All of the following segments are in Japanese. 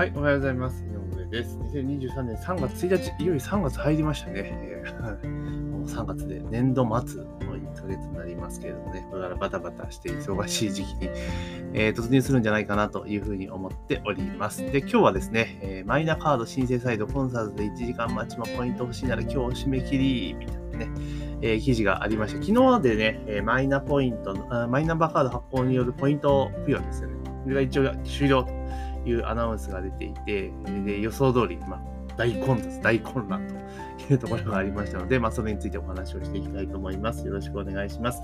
はい、おはようございます。井上です。2023年3月1日、いよいよ3月入りましたね。もう3月で年度末の1ヶ月になりますけれどもね、これからバタバタして忙しい時期に、えー突入するんじゃないかなというふうに思っております。で、今日はですね、えーマイナカード申請サイトコンサートで1時間待ちもポイント欲しいなら今日締め切り、みたいなね、えー記事がありました。昨日でね、えマイナポイントの、マイナンバーカード発行によるポイント付与ですよね。これが一応終了というアナウンスが出ていて、で予想通り、まあ、大混雑、大混乱というところがありましたので、まあ、それについてお話をしていきたいと思います。よろしくお願いします。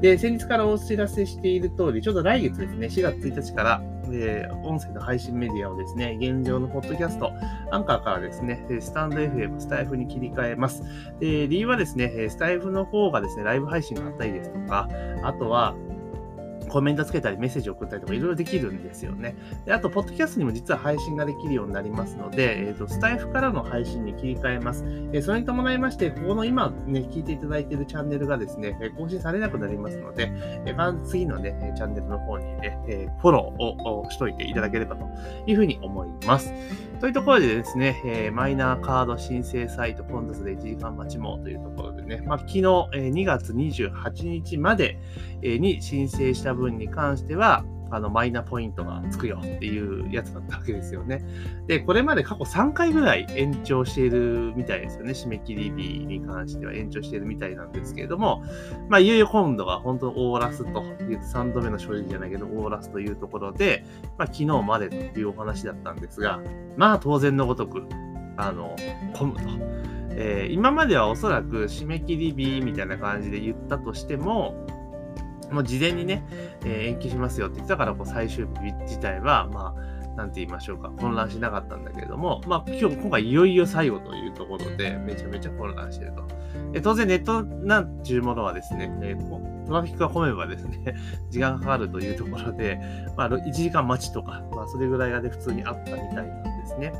で、先日からお知らせしている通り、ちょうど来月ですね、4月1日から、えー音声の配信メディアをですね、現状のポッドキャスト、アンカーからですね、スタンド FM、スタイフに切り替えます。で、理由はですね、スタイフの方がですね、ライブ配信があったりですとか、あとは、コメントつけたりメッセージ送ったりとかいろいろできるんですよね。で、あと、ポッドキャストにも実は配信ができるようになりますので、えっ、と、スタイフからの配信に切り替えます。えーそれに伴いまして、ここの今ね、聞いていただいているチャンネルがですね、えー更新されなくなりますので、えーまず次のね、えーチャンネルの方にね、えーフォローををしといていただければというふうに思います。というところでですね、えーマイナーカード申請サイトコンテンツで1時間待ちもというところでね、まあ、昨日、えー2月28日まで、えーに申請した分分に関しては、あの、マイナポイントがつくよっていうやつだったわけですよね。で、これまで過去3回ぐらい延長しているみたいですよね。締め切り日に関しては延長しているみたいなんですけれども、まあ、いよいよ今度は本当オーラスという、3度目の正直じゃないけど、オーラスというところで、まあ、昨日までというお話だったんですが、まあ、当然のごとく、あの、混むと。えー今まではおそらく締め切り日みたいな感じで言ったとしても、もう事前にね、えー延期しますよって言ってたから、こう最終日自体は、まあ、なんて言いましょうか、混乱しなかったんだけれども、まあ、今日、今回いよいよ最後というところで、めちゃめちゃ混乱してると。え当然、ネットなんていうものはですね、えートラフィックが混めばですね、時間がかかるというところで、まあ、1時間待ちとか、まあ、それぐらいがね、普通にあったみたいなんですね。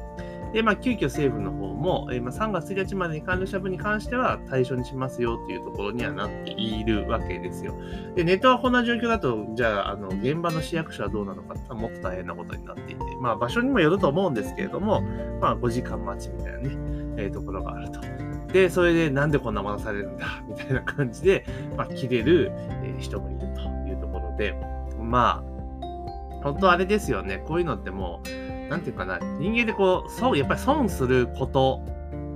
で、まあ、急遽政府の方も、えーまあ、3月1日までに完了した分に関しては対象にしますよというところにはなっているわけですよ。で、ネットはこんな状況だと、じゃあ、あの、現場の市役所はどうなのかってもっと大変なことになっていて、まあ、場所にもよると思うんですけれども、まあ、5時間待ちみたいなね、えーところがあると。で、それでなんでこんな待たされるんだ、みたいな感じで、まあ、切れる、人もいるというところで、まあ、本当あれですよね。こういうのってもう、なんていうかな、人間でこう、損、やっぱり損すること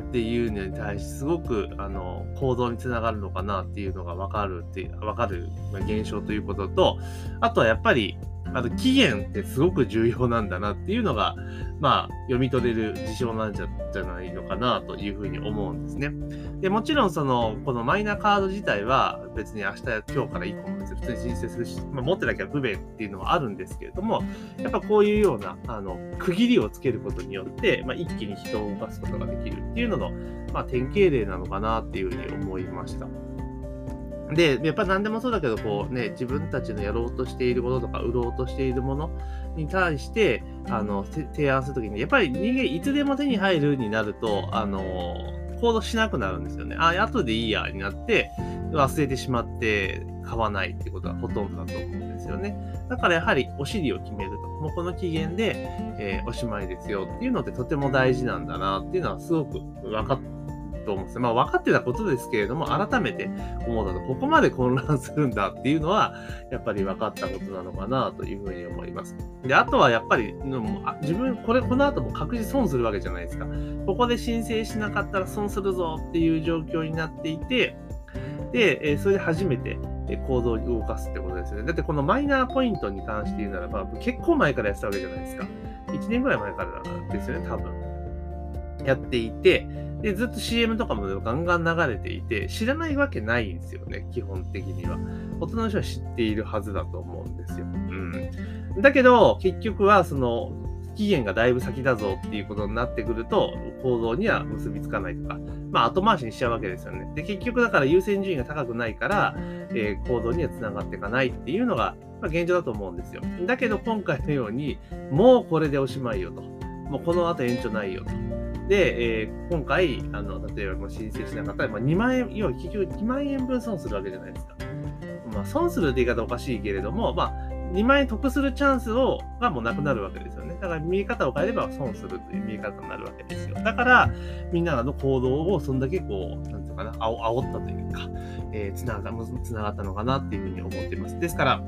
っていうのに対して、すごく、あの、行動につながるのかなっていうのが分かるっていう、わかる現象ということと、あとはやっぱり、あと期限ってすごく重要なんだなっていうのが、まあ、読み取れる事象なんじゃじゃないのかなというふうに思うんですね。で、もちろんその、このマイナカード自体は別に明日や今日から以降も別に普通に申請するし、まあ、持ってなきゃ不便っていうのはあるんですけれども、やっぱこういうような、あの、区切りをつけることによって、まあ、一気に人を動かすことができるっていうのの、まあ、典型例なのかなっていうふうに思いました。で、やっぱ何でもそうだけど、こうね、自分たちのやろうとしていることとか、売ろうとしているものに対して、あの、提案するときに、やっぱり人間いつでも手に入るになると、あの、行動しなくなるんですよね。あ、後でいいや、になって、忘れてしまって買わないっていことがほとんどだと思うんですよね。だからやはりお尻を決めると。もうこの期限で、えーおしまいですよっていうのってとても大事なんだなっていうのはすごく分かっと思うんです。まあ分かってたことですけれども、改めて思うと、ここまで混乱するんだっていうのは、やっぱり分かったことなのかなというふうに思います。で、あとはやっぱり、自分、これ、この後も確実損するわけじゃないですか。ここで申請しなかったら損するぞっていう状況になっていて、で、それで初めて行動に動かすってことですよね。だってこのマイナーポイントに関して言うならば、結構前からやってたわけじゃないですか。1年ぐらい前からですよね、多分。やっていて、で、ずっと CM とかもガンガン流れていて、知らないわけないんですよね、基本的には。大人の人は知っているはずだと思うんですよ。うん。だけど、結局は、その、期限がだいぶ先だぞっていうことになってくると、行動には結びつかないとか、まあ後回しにしちゃうわけですよね。で、結局だから優先順位が高くないから、えー行動にはつながっていかないっていうのが、まあ、現状だと思うんですよ。だけど今回のように、もうこれでおしまいよと。もうこの後延長ないよと。で、えー今回、あの、例えばもう申請しなかったら、まあ、2万円、要は結局2万円分損するわけじゃないですか。まあ、損するって言い方おかしいけれども、まあ、2万円得するチャンスをがもうなくなるわけですよね。だから見え方を変えれば損するという見え方になるわけですよ。だから、みんなの行動をそんだけこう、なんていうかな、あお煽ったというか、えー、つながつながったのかなっていうふうに思っています。ですから、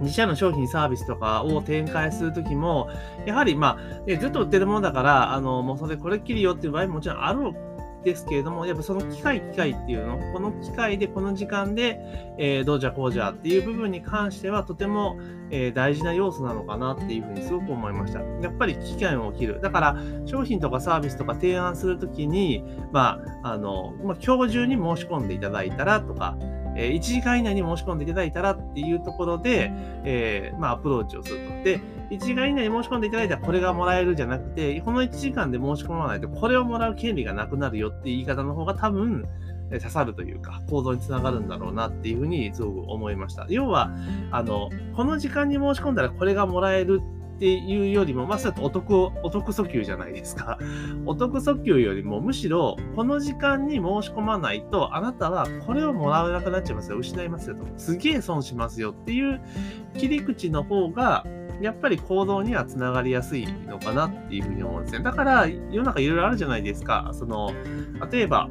自社の商品サービスとかを展開するときも、やはりまあ、ずっと売ってるものだから、あの、もうそれこれっきりよっていう場合ももちろんあるですけれども、やっぱその機械機械っていうの、この機械でこの時間で、えー、どうじゃこうじゃっていう部分に関してはとても、えー、大事な要素なのかなっていうふうにすごく思いました。やっぱり機械を切る。だから商品とかサービスとか提案するときに、まあ、あの、まあ、今日中に申し込んでいただいたらとか、え1時間以内に申し込んでいただいたらっていうところで、えー、まあ、アプローチをすると。で、1時間以内に申し込んでいただいたらこれがもらえるじゃなくて、この1時間で申し込まないとこれをもらう権利がなくなるよっていう言い方の方が多分、刺さるというか、行動につながるんだろうなっていうふうにすごく思いました。要は、あの、この時間に申し込んだらこれがもらえるっていうよりも、まあ、それお得、お得訴求じゃないですか。お得訴求よりも、むしろ、この時間に申し込まないと、あなたはこれをもらえなくなっちゃいますよ。失いますよと。すげえ損しますよっていう切り口の方が、やっぱり行動にはつながりやすいのかなっていうふうに思うんですね。だから、世の中いろいろあるじゃないですか。その、例えば、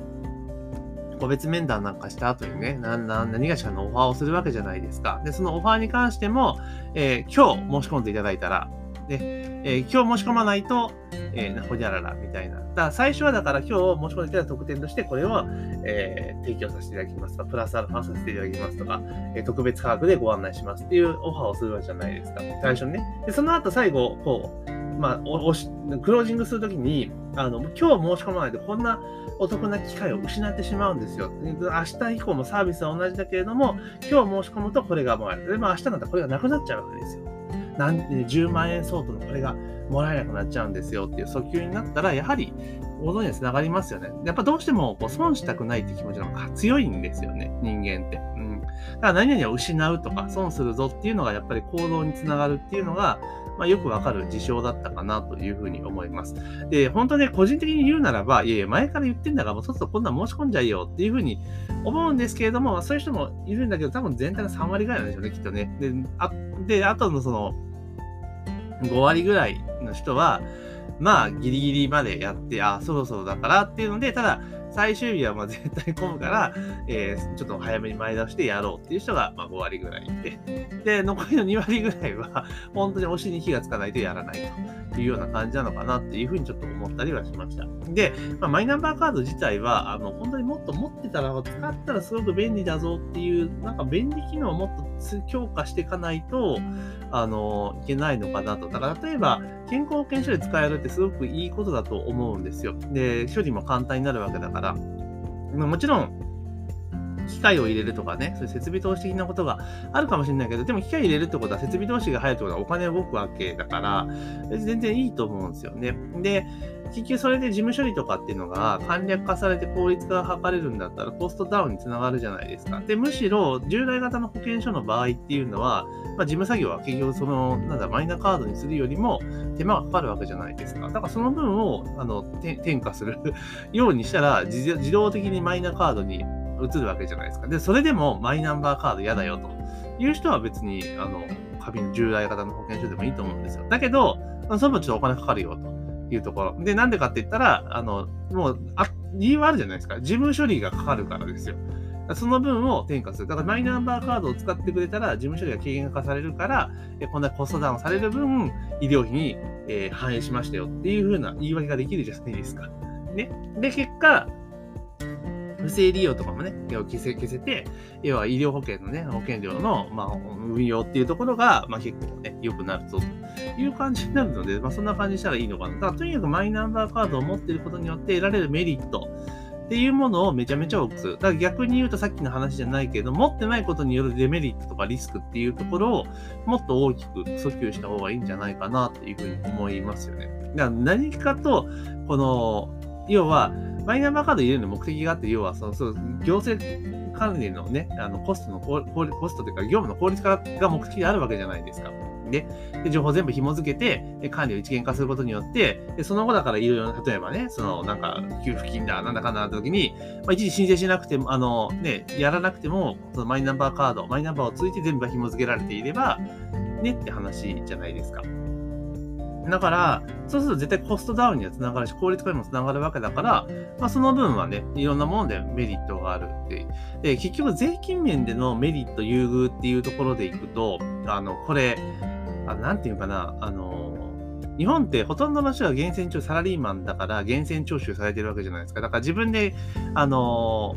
個別面談なんかした後にね、なな何がしかのオファーをするわけじゃないですか。で、そのオファーに関しても、えー、今日申し込んでいただいたら、で、えー、今日申し込まないと、えー、ほにゃららみたいな。だから最初はだから今日申し込んでいただいた特典としてこれを、えー、提供させていただきますとか、プラスアルファさせていただきますとか、えー、特別価格でご案内しますっていうオファーをするわけじゃないですか。最初にね。で、その後最後、こう、まあ、おしクロージングするときに、あの、今日申し込まないとこんなお得な機会を失ってしまうんですよ。明日以降もサービスは同じだけれども、今日申し込むとこれがもらえる。で、まあ明日だったらこれがなくなっちゃうわけですよ。何10万円相当のこれがもらえなくなっちゃうんですよっていう訴求になったら、やはり行動につながりますよね。やっぱどうしてもこう損したくないって気持ちの方が強いんですよね、人間って。うん。だから何々を失うとか損するぞっていうのがやっぱり行動につながるっていうのが、まあ、よくわかる事象だったかなというふうに思います。で、本当ね、個人的に言うならば、いやいや、前から言ってんだから、もうそろそろこんなん申し込んじゃいよっていうふうに思うんですけれども、そういう人もいるんだけど、多分全体の3割ぐらいなんでしょうね、きっとね。で、あであとのその、5割ぐらいの人は、まあ、ギリギリまでやって、あ、そろそろだからっていうので、ただ、最終日はまあ絶対混むから、えー、ちょっと早めに前倒してやろうっていう人がまあ5割ぐらいいて、で、残りの2割ぐらいは、本当に推しに火がつかないとやらないというような感じなのかなっていうふうにちょっと思ったりはしました。で、まあ、マイナンバーカード自体は、あの、本当にもっと持ってたら、使ったらすごく便利だぞっていう、なんか便利機能をもっと強化していかないと、あの、いけないのかなと。だから例えば、健康保険証で使えるってすごくいいことだと思うんですよ。で、処理も簡単になるわけだから。もちろん、機械を入れるとかね、そういう設備投資的なことがあるかもしれないけど、でも機械入れるってことは設備投資が入るってことはお金動くわけだから、全然いいと思うんですよね。で、結局それで事務処理とかっていうのが簡略化されて効率化が図れるんだったらコストダウンにつながるじゃないですか。で、むしろ従来型の保険証の場合っていうのは、まあ、事務作業は結局その、なんだ、マイナカードにするよりも手間がかかるわけじゃないですか。だからその分を、あの、転嫁するようにしたら自動的にマイナカードに移るわけじゃないですか。で、それでもマイナンバーカード嫌だよという人は別に、あの、紙の従来型の保険証でもいいと思うんですよ。だけど、その分ちょっとお金かかるよと。いうところ。で、なんでかって言ったら、あの、もう、あ、理由はあるじゃないですか。事務処理がかかるからですよ。その分を転嫁する。だからマイナンバーカードを使ってくれたら、事務処理が軽減化されるから、えこんなコストダウンされる分、医療費に、え、反映しましたよっていう風な言い訳ができるじゃないですか。ね。で、結果、不正利用とかもね、消せ消せて、要は医療保険のね、保険料の、まあ、運用っていうところが、まあ、結構ね、良くなるぞという感じになるので、まあ、そんな感じしたらいいのかな。だからとにかくマイナンバーカードを持っていることによって得られるメリットっていうものをめちゃめちゃ多くする。だから逆に言うとさっきの話じゃないけど、持ってないことによるデメリットとかリスクっていうところをもっと大きく訴求した方がいいんじゃないかなっていうふうに思いますよね。だから何かと、この、要は、マイナンバーカード入れるの目的があって、要はその、そう行政管理のね、あのコストのコストというか、業務の効率化が目的であるわけじゃないですか。で、で情報全部紐付けて、管理を一元化することによって、でその後だからいろいろ、例えばね、そのなんか給付金だ、なんだかんだなった時に、まあ、一時申請しなくても、あのね、やらなくても、そのマイナンバーカード、マイナンバーを通じて全部紐付けられていれば、ねって話じゃないですか。だから、そうすると絶対コストダウンにはつながるし、効率化にもつながるわけだから、まあ、その分はね、いろんなものでメリットがあるっていう。で、結局税金面でのメリット優遇っていうところでいくと、あの、これ、あなんていうかな、あの、日本ってほとんどの人が源泉徴サラリーマンだから源泉徴収されてるわけじゃないですか。だから自分で、あの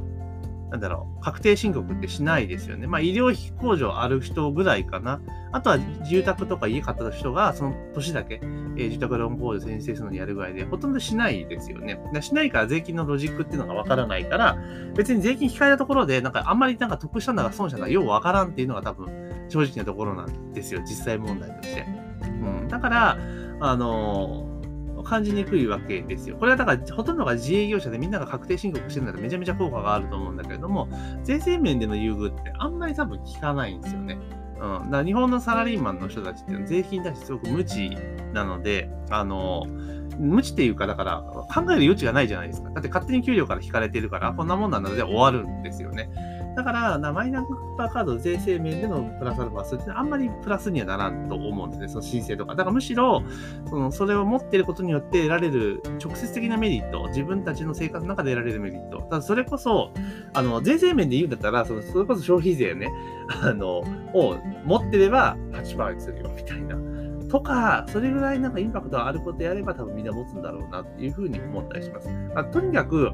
なんだろう、確定申告ってしないですよね。まあ、医療費控除ある人ぐらいかな。あとは住宅とか家買った人が、その年だけ、えー、住宅ローン控除申請するのにやるぐらいで、ほとんどしないですよね。しないから税金のロジックっていうのがわからないから、別に税金控えたところで、なんかあんまりなんか得したんだか損したんだかようわからんっていうのが多分正直なところなんですよ。実際問題として。うん。だから、あのー感じにくいわけですよ。これはだからほとんどが自営業者でみんなが確定申告してるんだらめちゃめちゃ効果があると思うんだけれども、税制面での優遇ってあんまり多分効かないんですよね。うん、だから日本のサラリーマンの人たちっていうのは税金に対してすごく無知なので、あの、無知っていうか、だから考える余地がないじゃないですか。だって勝手に給料から引かれてるから、こんなもんなので終わるんですよね。だから、マイナンバーカード税制面でのプラスアルファ数ってあんまりプラスにはならんと思うんですね、その申請とか。だからむしろ、そのそれを持っていることによって得られる直接的なメリット、自分たちの生活の中で得られるメリット。ただそれこそ、あの、税制面で言うんだったら、そのそれこそ消費税ね、あの、を持ってれば8%にするよ、みたいな。とか、それぐらいなんかインパクトがあることやれば多分みんな持つんだろうなっていうふうに思ったりします。とにかく、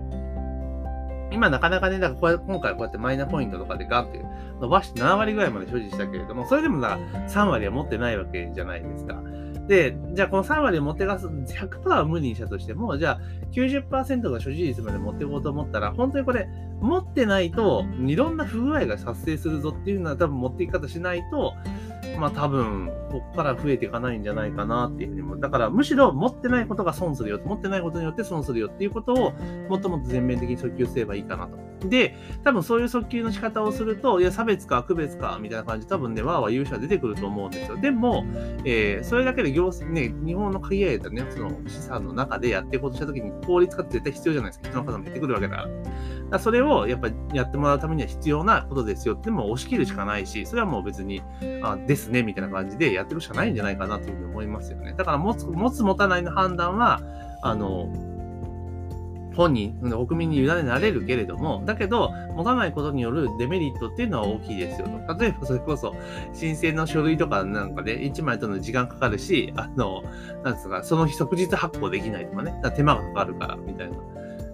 今なかなかね、だからこう今回こうやってマイナポイントとかでガンって伸ばして7割ぐらいまで所持したけれども、それでもだ3割は持ってないわけじゃないですか。で、じゃあこの3割を持ってかす、100%は無理にしたとしても、じゃあ90%が所持率まで持っていこうと思ったら、本当にこれ、持ってないと、いろんな不具合が発生するぞっていうのは多分持っていき方しないと、まあ多分、こっから増えていかないんじゃないかなっていうふうにも。だからむしろ持ってないことが損するよ。持ってないことによって損するよっていうことをもっともっと全面的に訴求すればいいかなと。で、多分そういう訴求の仕方をすると、いや、差別か区別かみたいな感じ多分ね、わーわー言う人は出てくると思うんですよ。でも、えー、それだけで行政ね、日本の限られたね、その資産の中でやっていこうとしたときに効率化って絶対必要じゃないですか。人の方も出てくるわけだから。だそれをやっぱりやってもらうためには必要なことですよっても押し切るしかないし、それはもう別に、あですね、みたいな感じでやっていくしかないんじゃないかなというふうに思いますよね。だから持つ、持つ持たないの判断は、あの、本人、国民に委ねられるけれども、だけど、持たないことによるデメリットっていうのは大きいですよと。例えば、それこそ、申請の書類とかなんかで、ね、1枚との時間かかるし、あの、なんですか、その日即日発行できないとかね、か手間がかかるから、みたい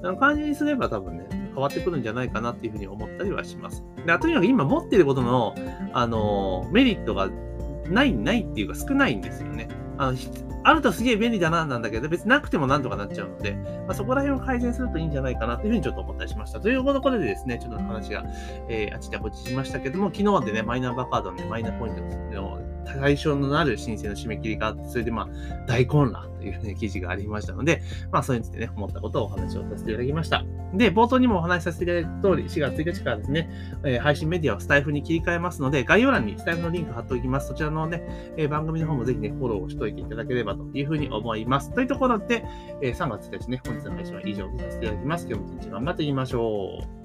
な感じにすれば多分ね、変わってくるんじゃないかなっていうふうに思ったりはします。であとにかく今持ってることの、あの、メリットがない、ないっていうか少ないんですよね。あのあるとすげえ便利だな、なんだけど、別になくてもなんとかなっちゃうので、まあ、そこら辺を改善するといいんじゃないかなというふうにちょっと思ったりしました。ということでですね、ちょっと話が、えー、あちらこちしましたけども、昨日でね、マイナンバーカードの、ね、マイナポイントの対象のなる申請の締め切りがあって、それでまあ、大混乱という、ね、記事がありましたので、まあ、それについてね、思ったことをお話をさせていただきました。で、冒頭にもお話しさせていただいた通り、4月1日からですね、えー、配信メディアをスタイフに切り替えますので、概要欄にスタイフのリンク貼っておきます。そちらのね、えー、番組の方もぜひね、フォローをしておいていただければというふうに思います。というところで、えー、3月1日ね、本日の配信は以上とさせていただきます。今日も一日頑張っていきましょう。